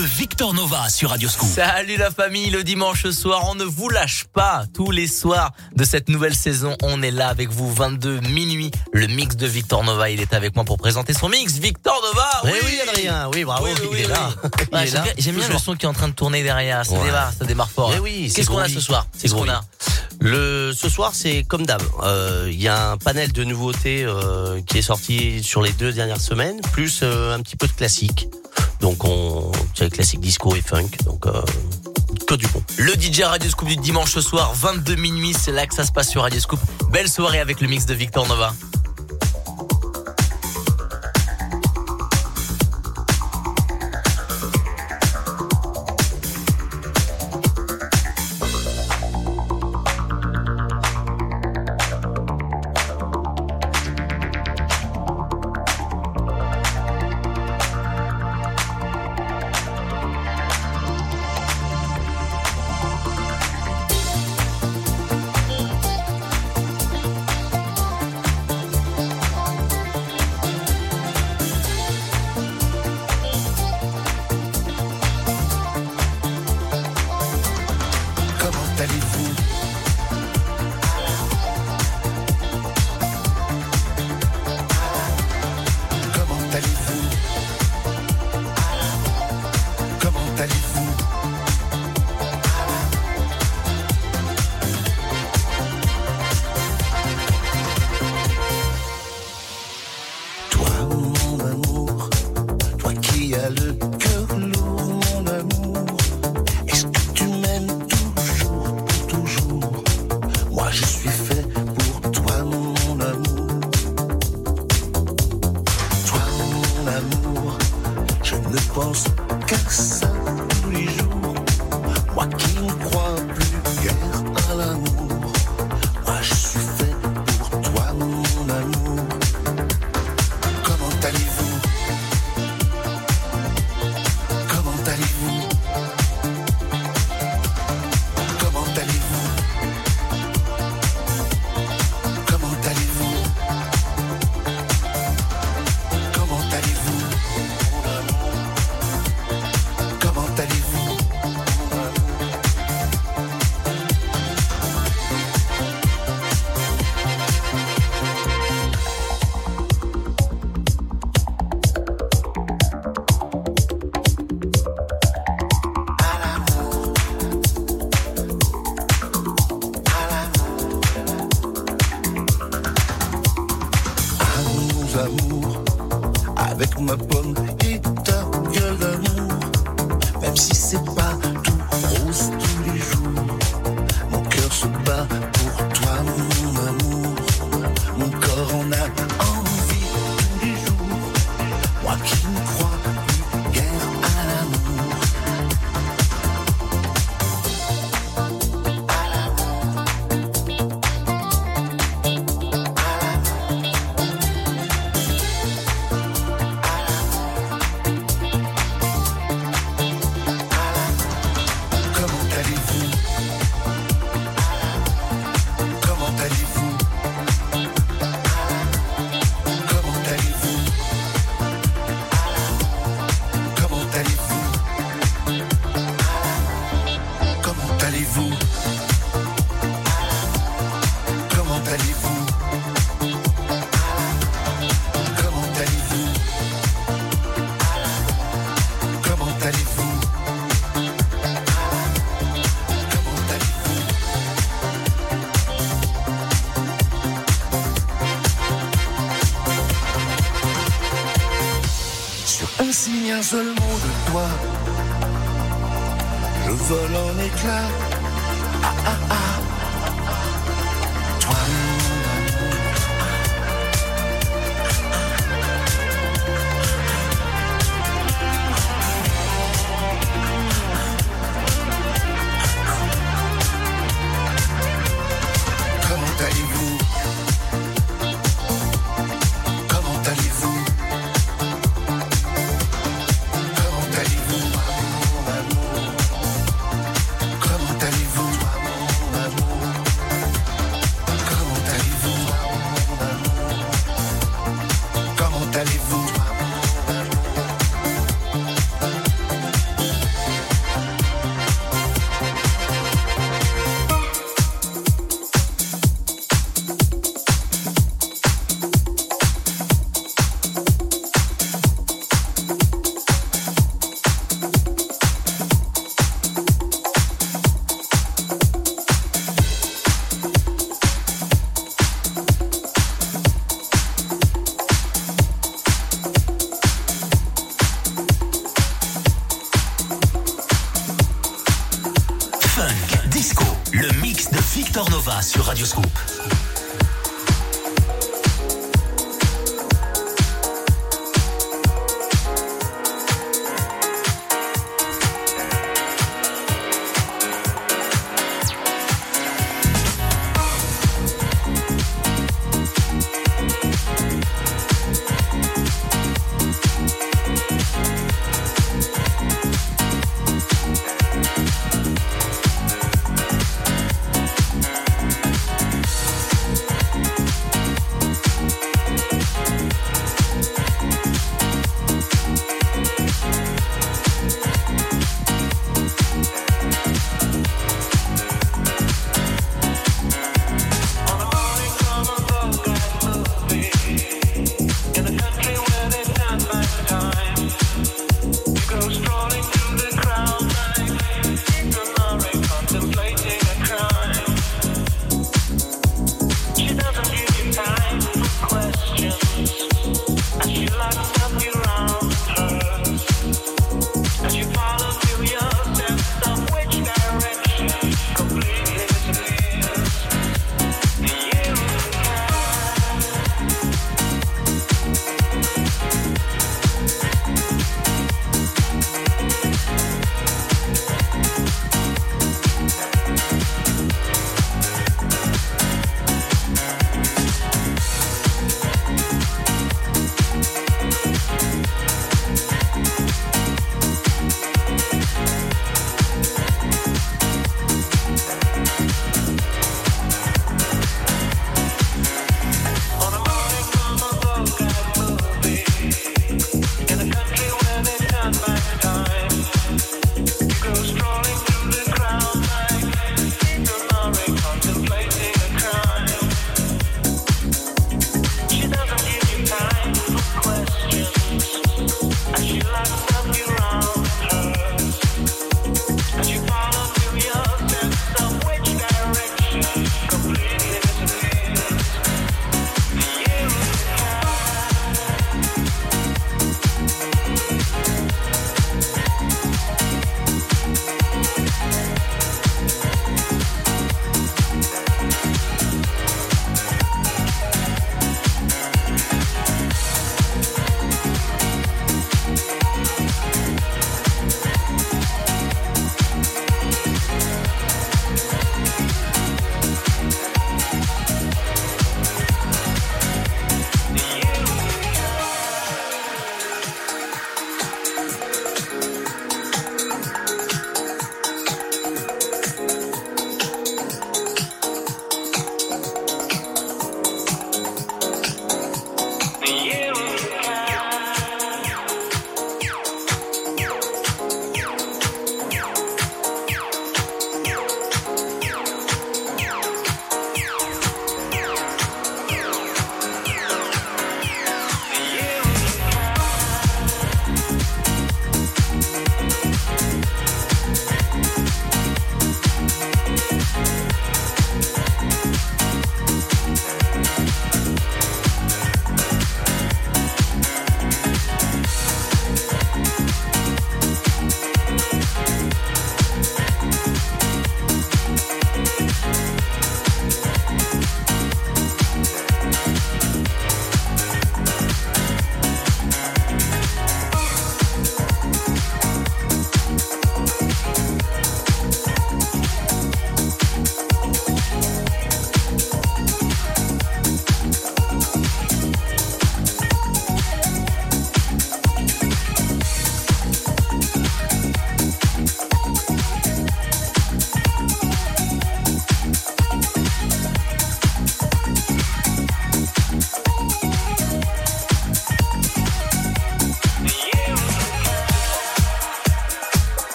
de Victor Nova sur Radio Scoop. Salut la famille, le dimanche soir, on ne vous lâche pas. Tous les soirs de cette nouvelle saison, on est là avec vous, 22 minuit. Le mix de Victor Nova, il est avec moi pour présenter son mix. Victor Nova Oui, oui, Adrien, oui, bravo, Oui, oui, il est oui, là. oui. Il est J'aime là, bien, j'aime bien le son qui est en train de tourner derrière. Ça Ouais. démarre, ça démarre fort. Eh oui, c'est Qu'est-ce qu'on a ce soir? C'est Qu'est-ce qu'on a? Le ce soir, c'est comme d'hab. Euh, Il y a un panel de nouveautés euh, qui est sorti sur les deux dernières semaines, plus euh, un petit peu de classique. Donc on, c'est classique disco et funk. Donc euh, que du bon. Le DJ Radio Scoop du dimanche soir, 22 minuit, c'est là que ça se passe sur Radio Scoop. Belle soirée avec le mix de Victor Nova.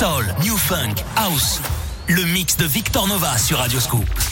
Soul, new funk, house. Le mix de Victor Nova sur Radio Scoop.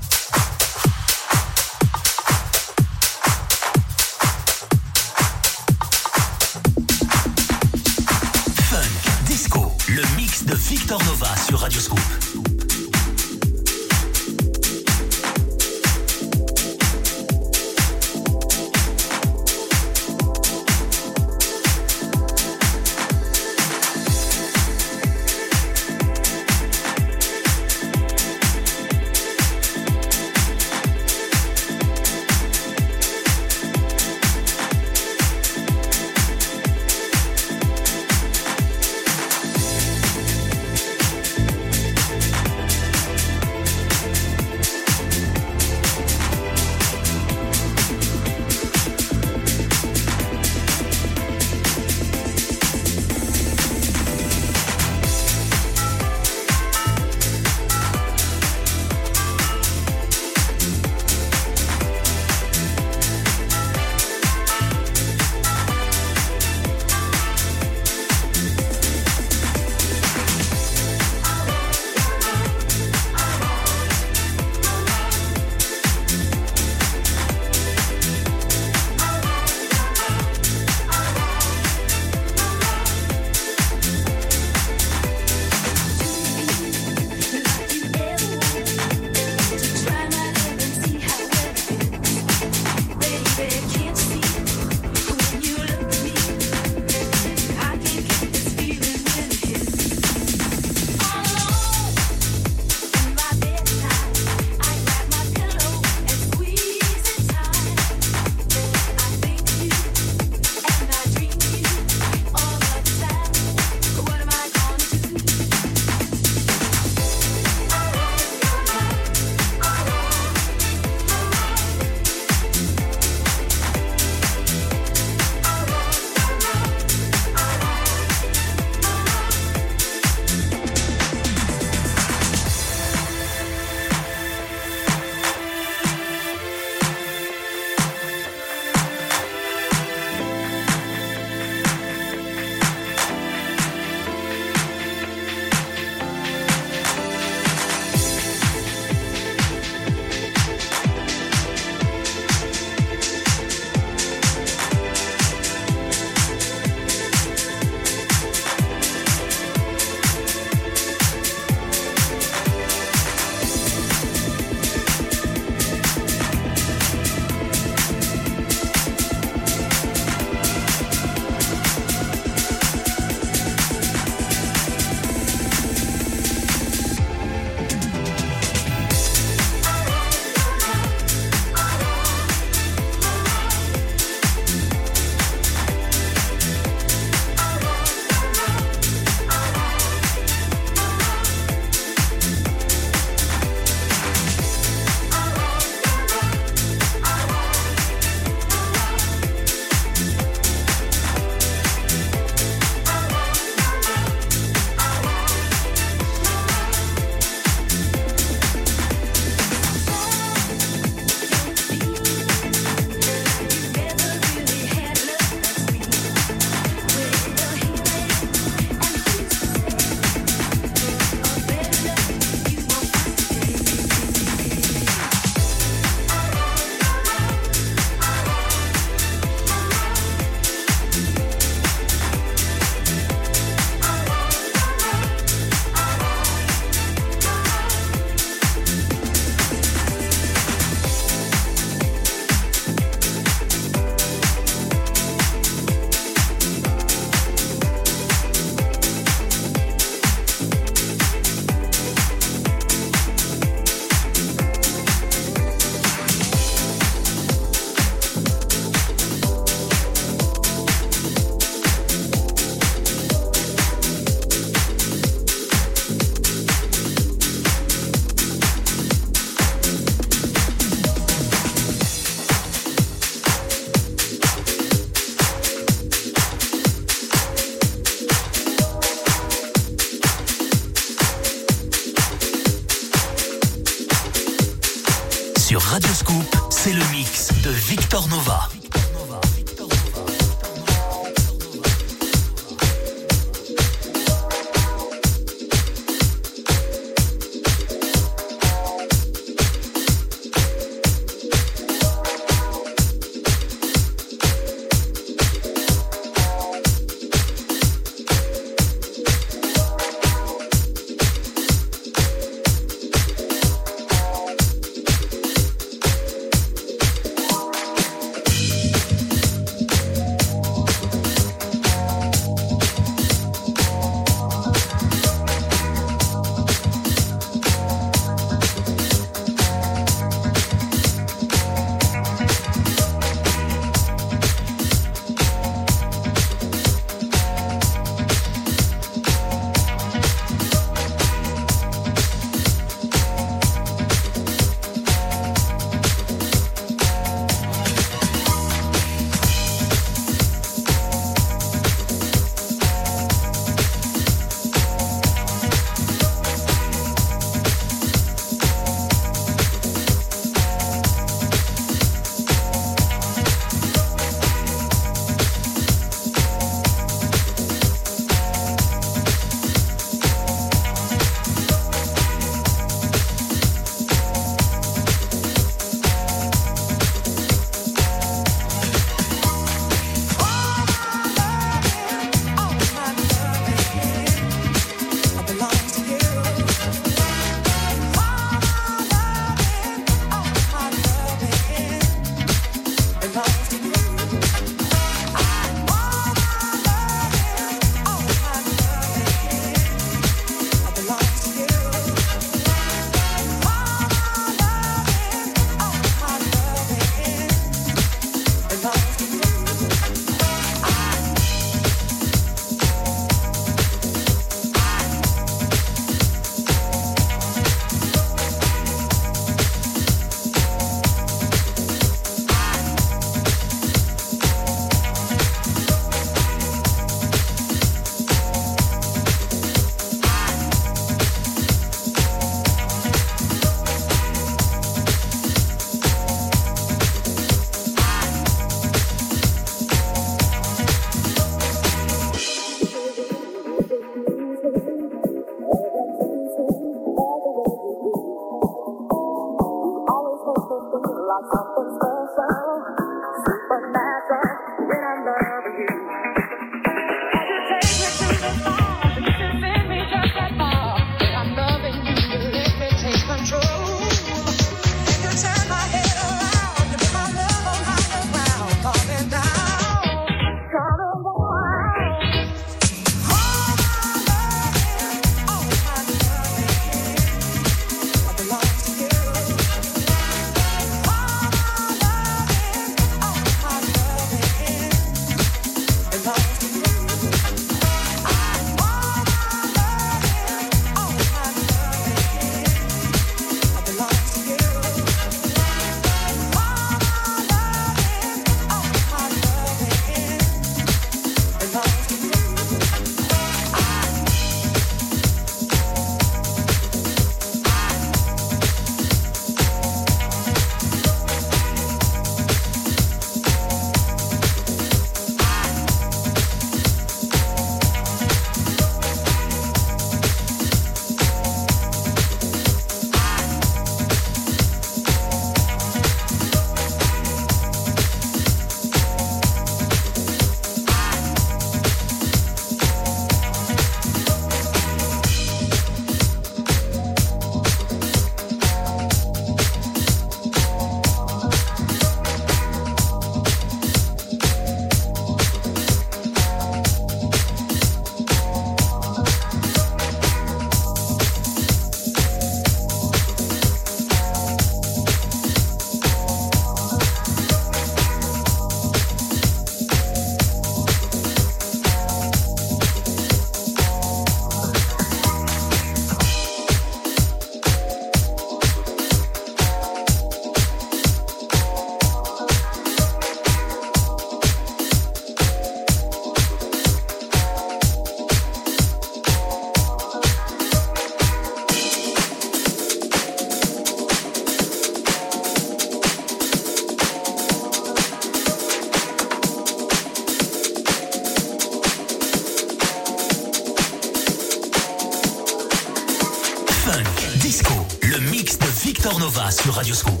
Nova sur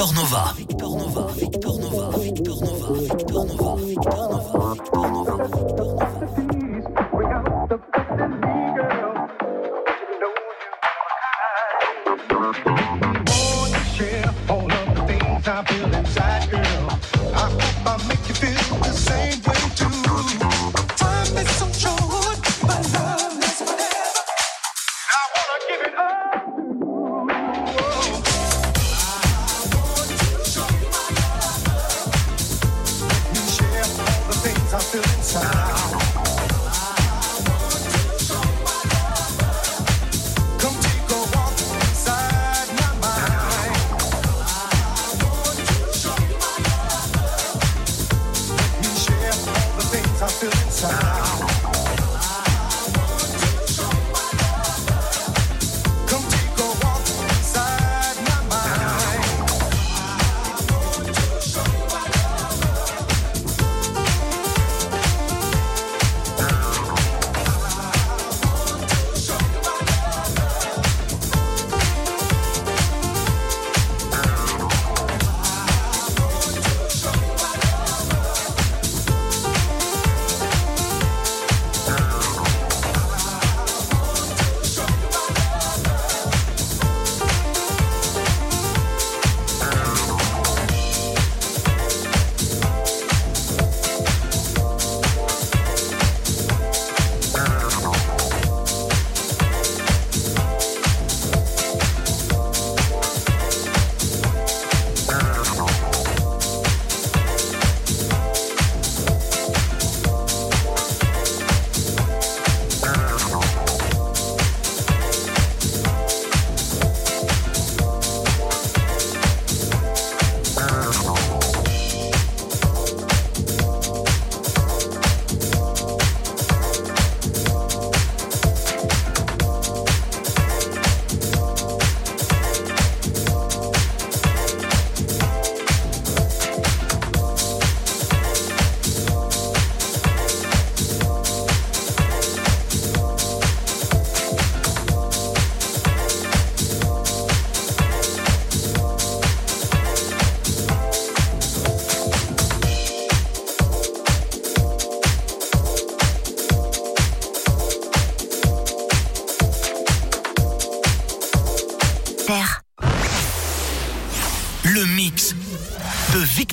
Victor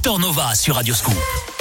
Victor Nova sur Radio Scoop.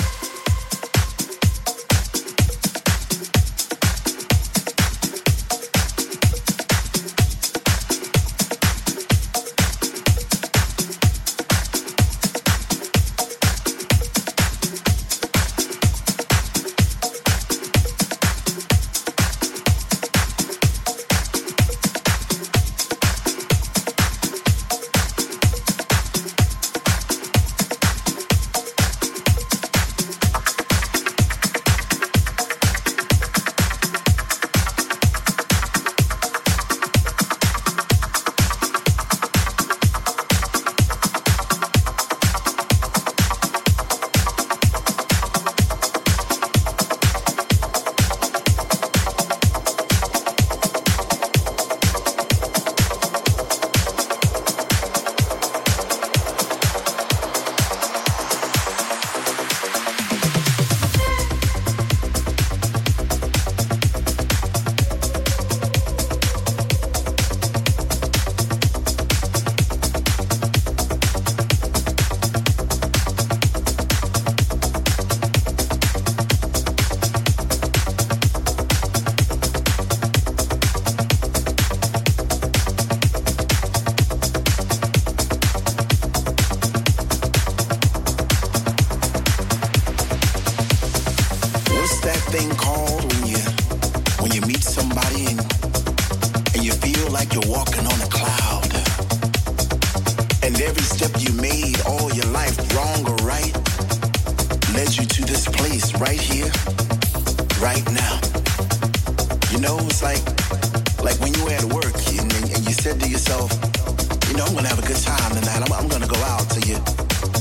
all your life, wrong or right, led you to this place right here, right now. You know, it's like like when you were at work and, and you said to yourself, you know, I'm gonna have a good time tonight. I'm, I'm gonna go out. So you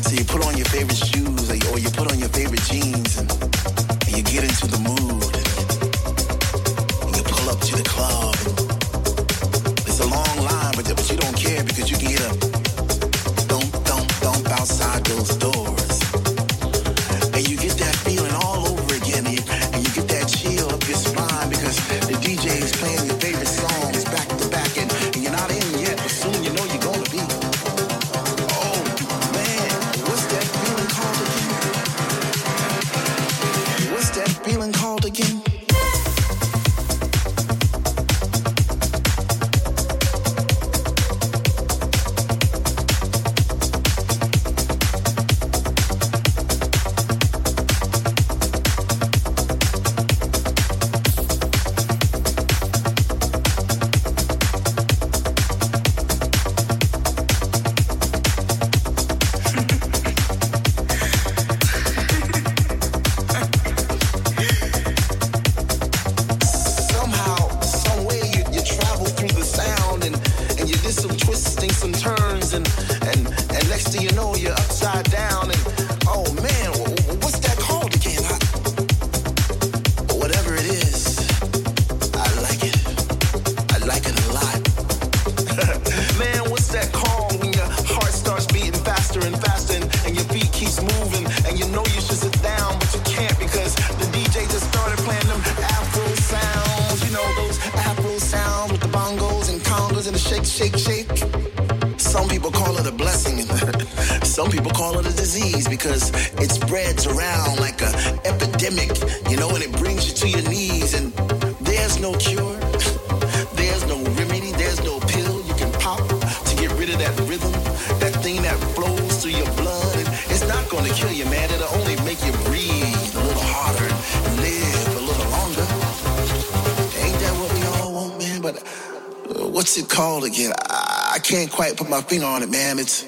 so you put on your favorite shoes or you, or you put on your favorite jeans and on it, man. It's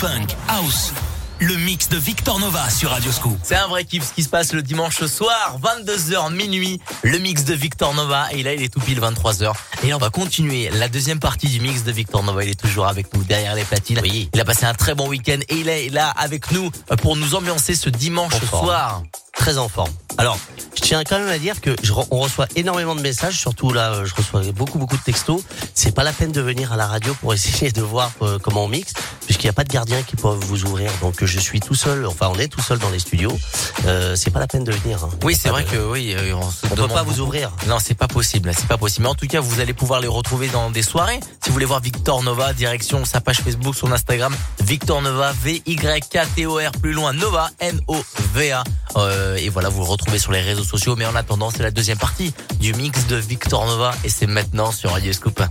Funk, House. Le mix de Victor Nova sur Radioscoop. C'est un vrai kiff ce qui se passe le dimanche soir, 22h minuit, le mix de Victor Nova et là il est tout pile 23h. Et là on va continuer la deuxième partie du mix de Victor Nova, il est toujours avec nous derrière les platines. Oui. Il a passé un très bon week-end et il est là avec nous pour nous ambiancer ce dimanche soir. Très en forme. Alors, je tiens quand même à dire que je, re- on reçoit énormément de messages, surtout là, euh, je reçois beaucoup beaucoup de textos. C'est pas la peine de venir à la radio pour essayer de voir euh, comment on mixe, puisqu'il n'y a pas de gardiens qui peuvent vous ouvrir. Donc je suis tout seul, enfin on est tout seul dans les studios. Euh, c'est pas la peine de venir. hein. Oui, c'est vrai de- que oui, euh, on se on peut pas vous ouvrir. Non, c'est pas possible, c'est pas possible. Mais en tout cas, vous allez pouvoir les retrouver dans des soirées. Si vous voulez voir Victor Nova, direction sa page Facebook, son Instagram, Victor Nova, V-Y-K-T-O-R, plus loin, Nova, N-O-V-A. Euh, et voilà, vous le retrouvez sur les réseaux sociaux. Mais en attendant, c'est la deuxième partie du mix de Victor Nova. Et c'est maintenant sur Radio Scoop.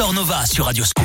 Victor Nova sur Radioscope.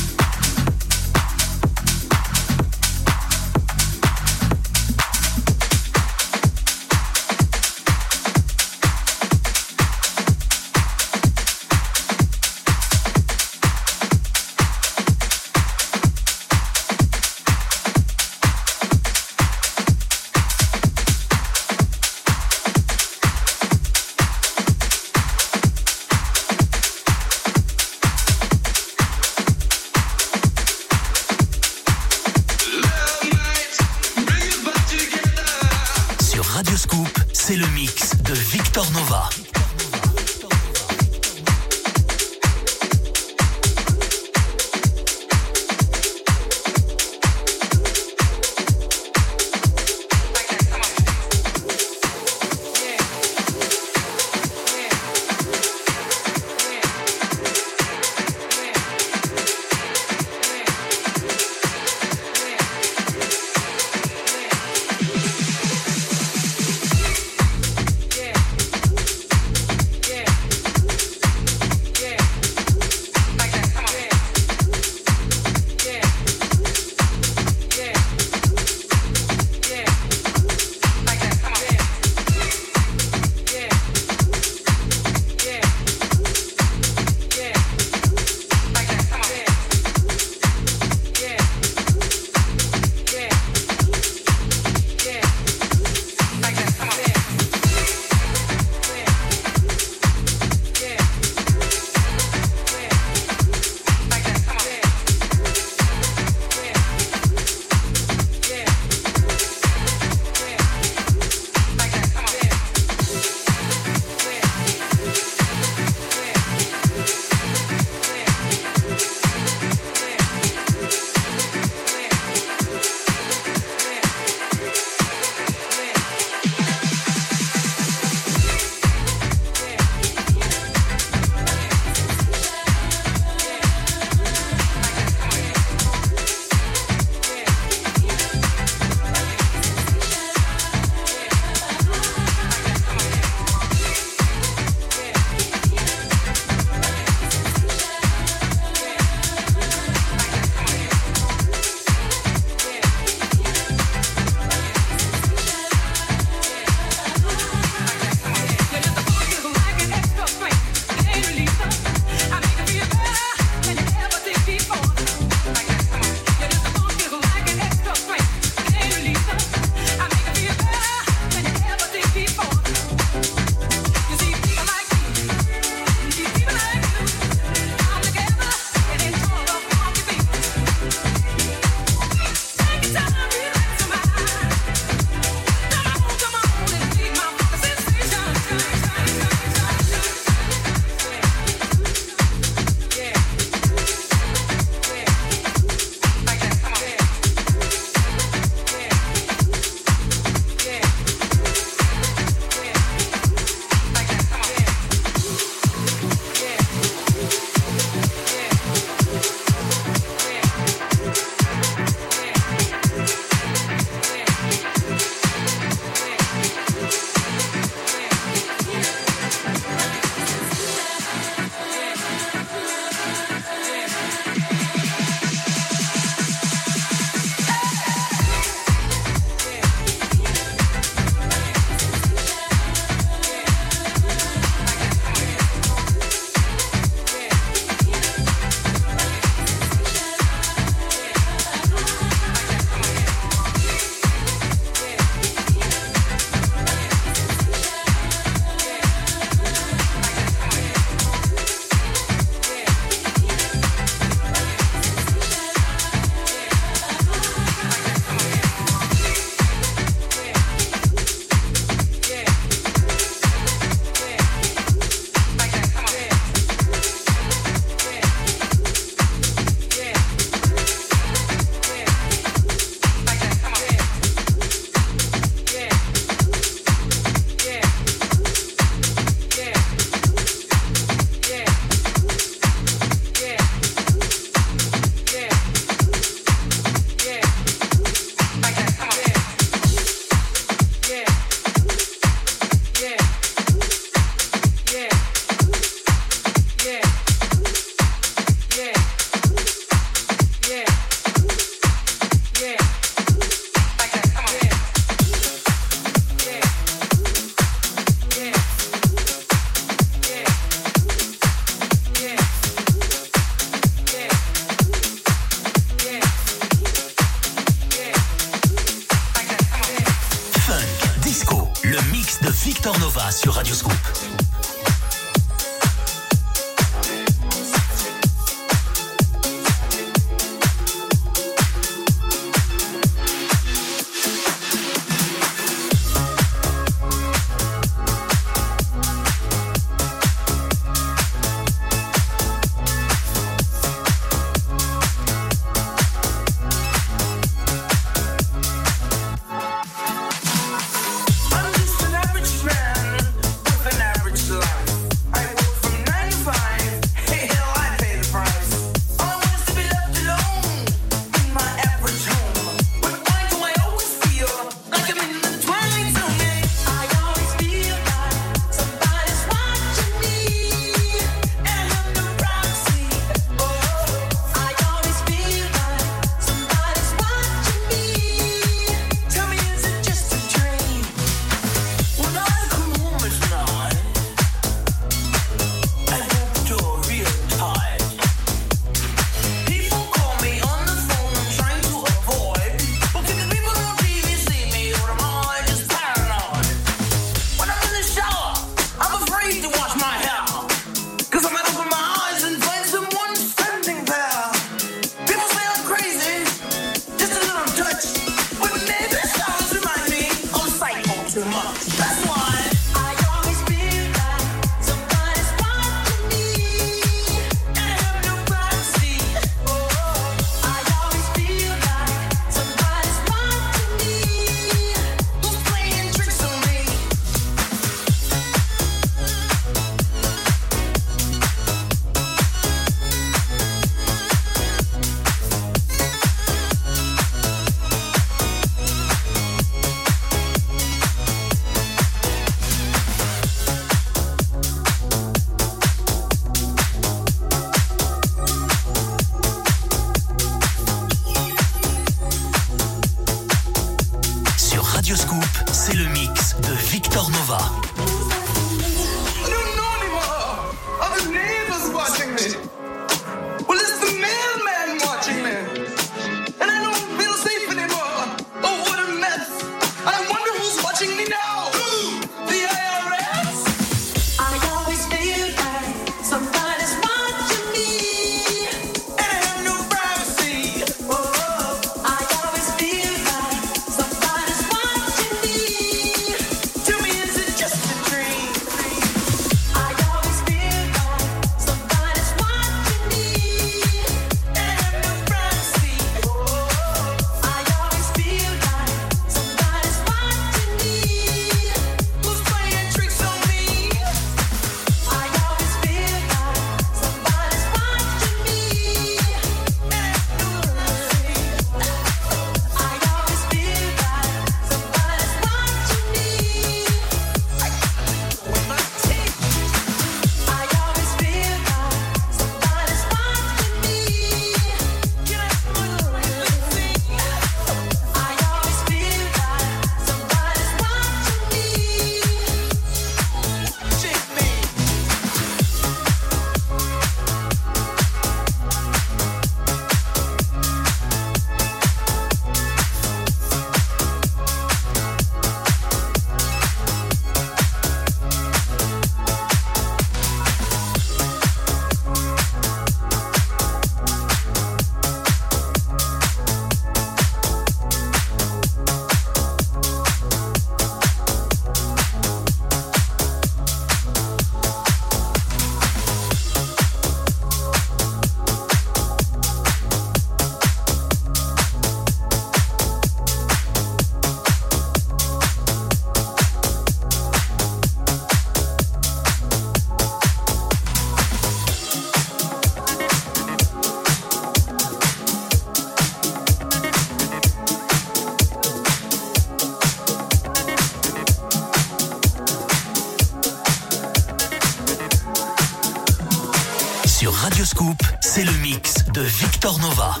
Nova.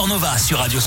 Mix de Victor Nova sur Radio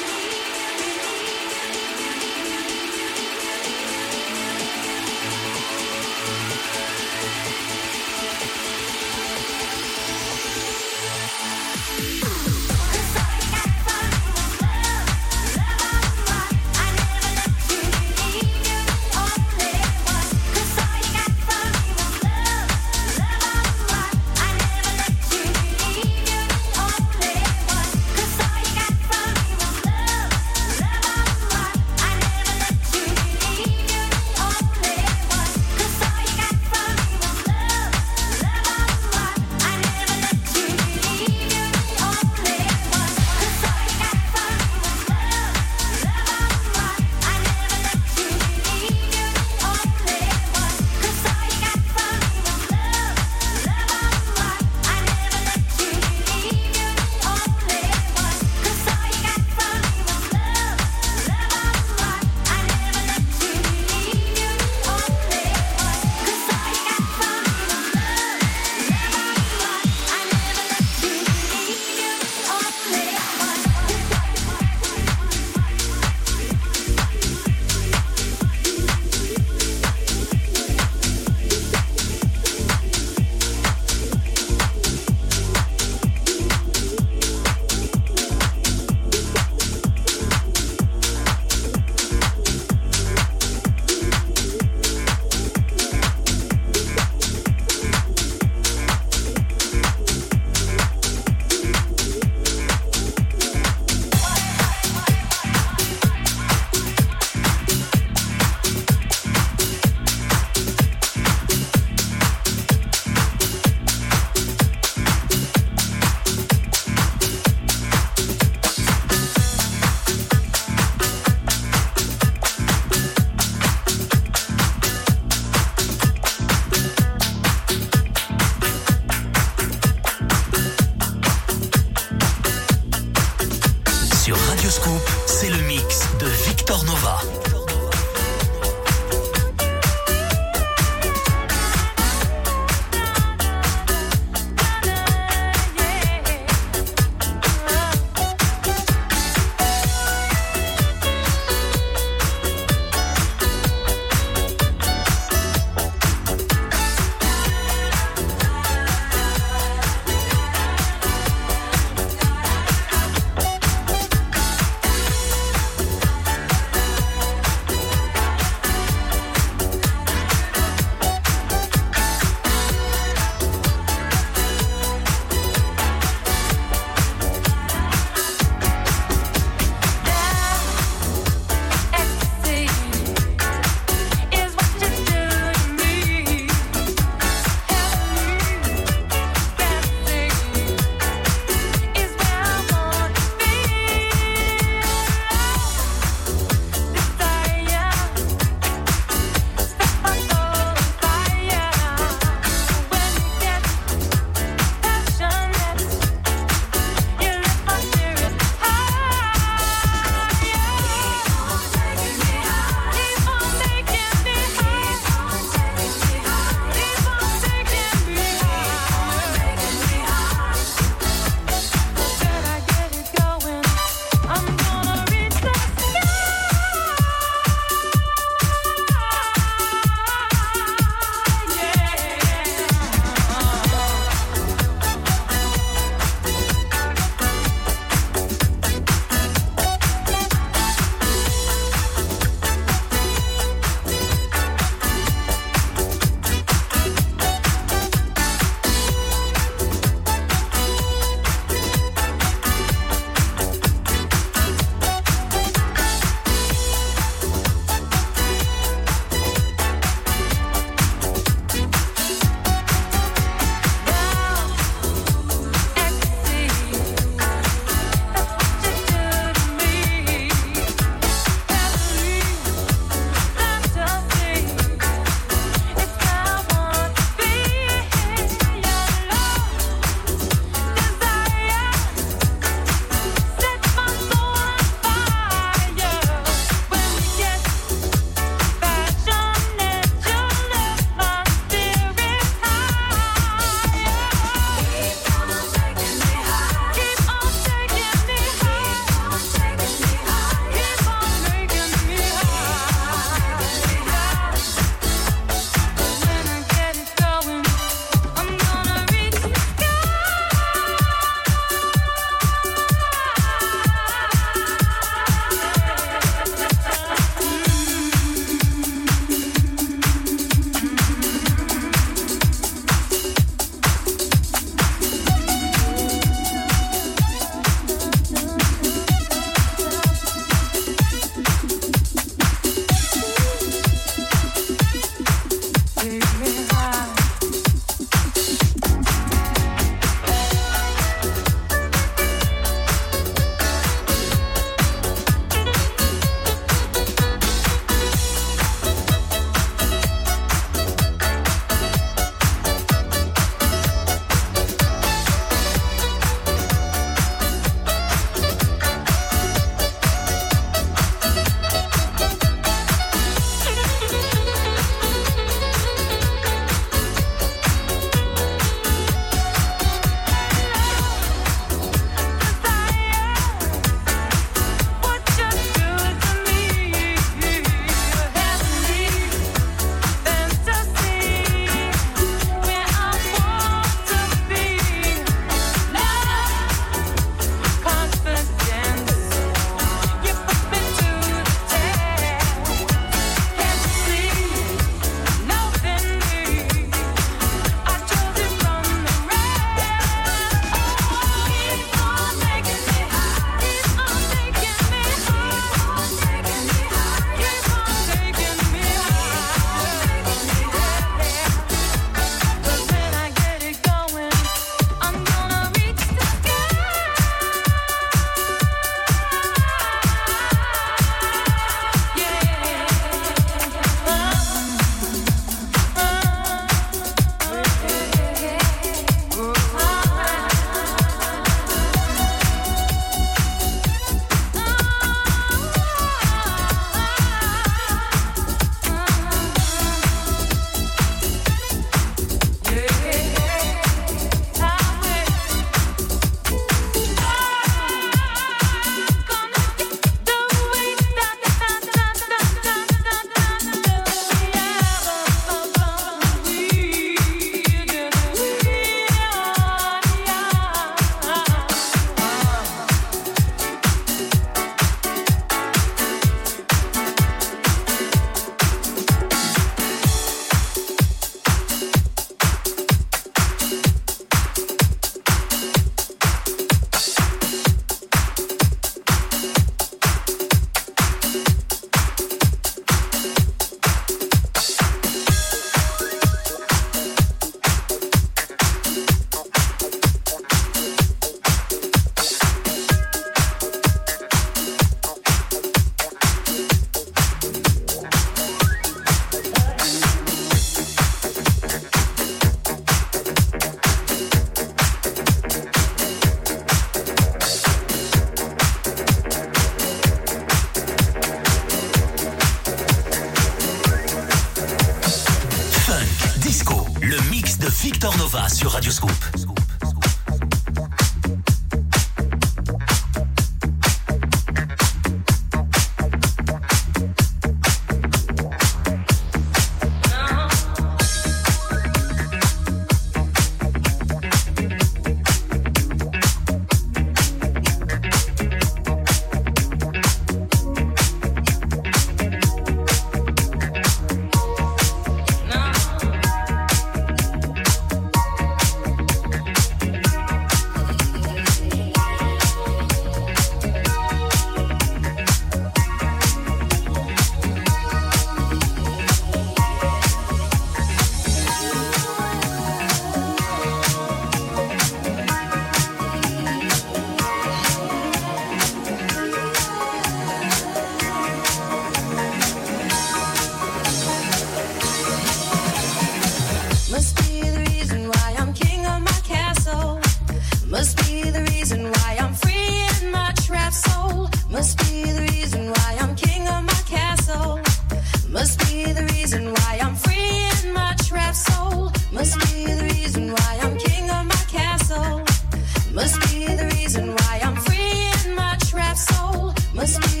Listen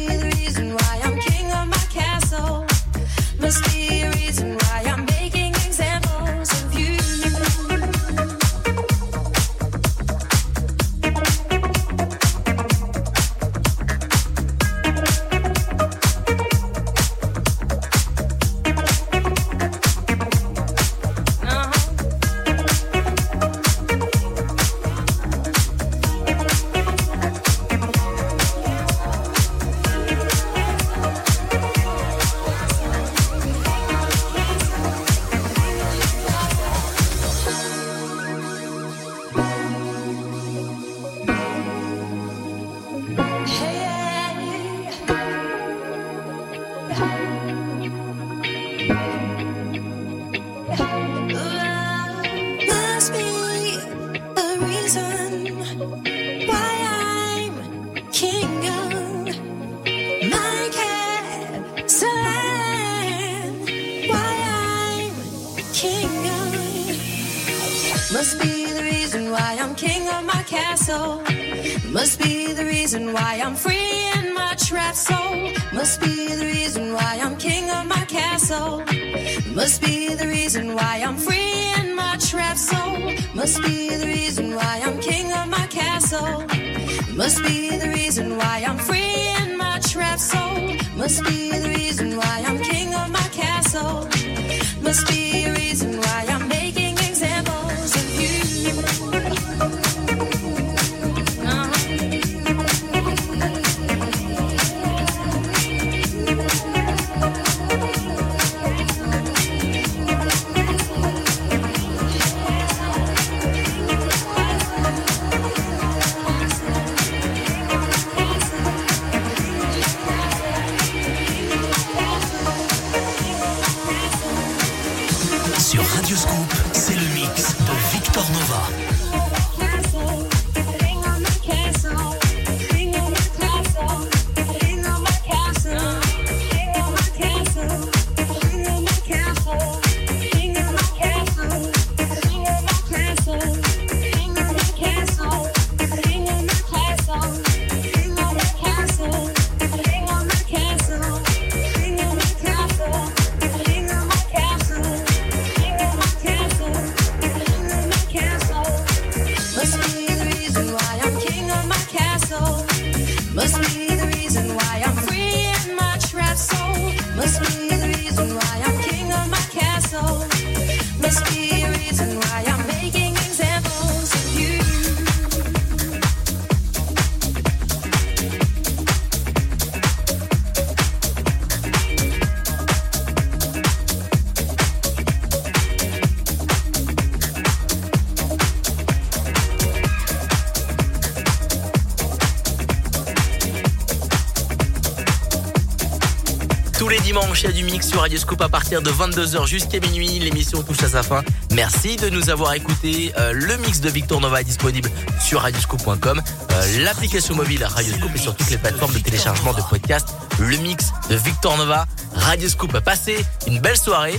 Du Mix sur Radioscope à partir de 22h jusqu'à minuit. L'émission touche à sa fin. Merci de nous avoir écoutés. Euh, le mix de Victor Nova est disponible sur radioscope.com, euh, l'application mobile Radioscope et sur toutes les plateformes de téléchargement de podcasts. Le mix de Victor Nova, Radioscope. Passez une belle soirée.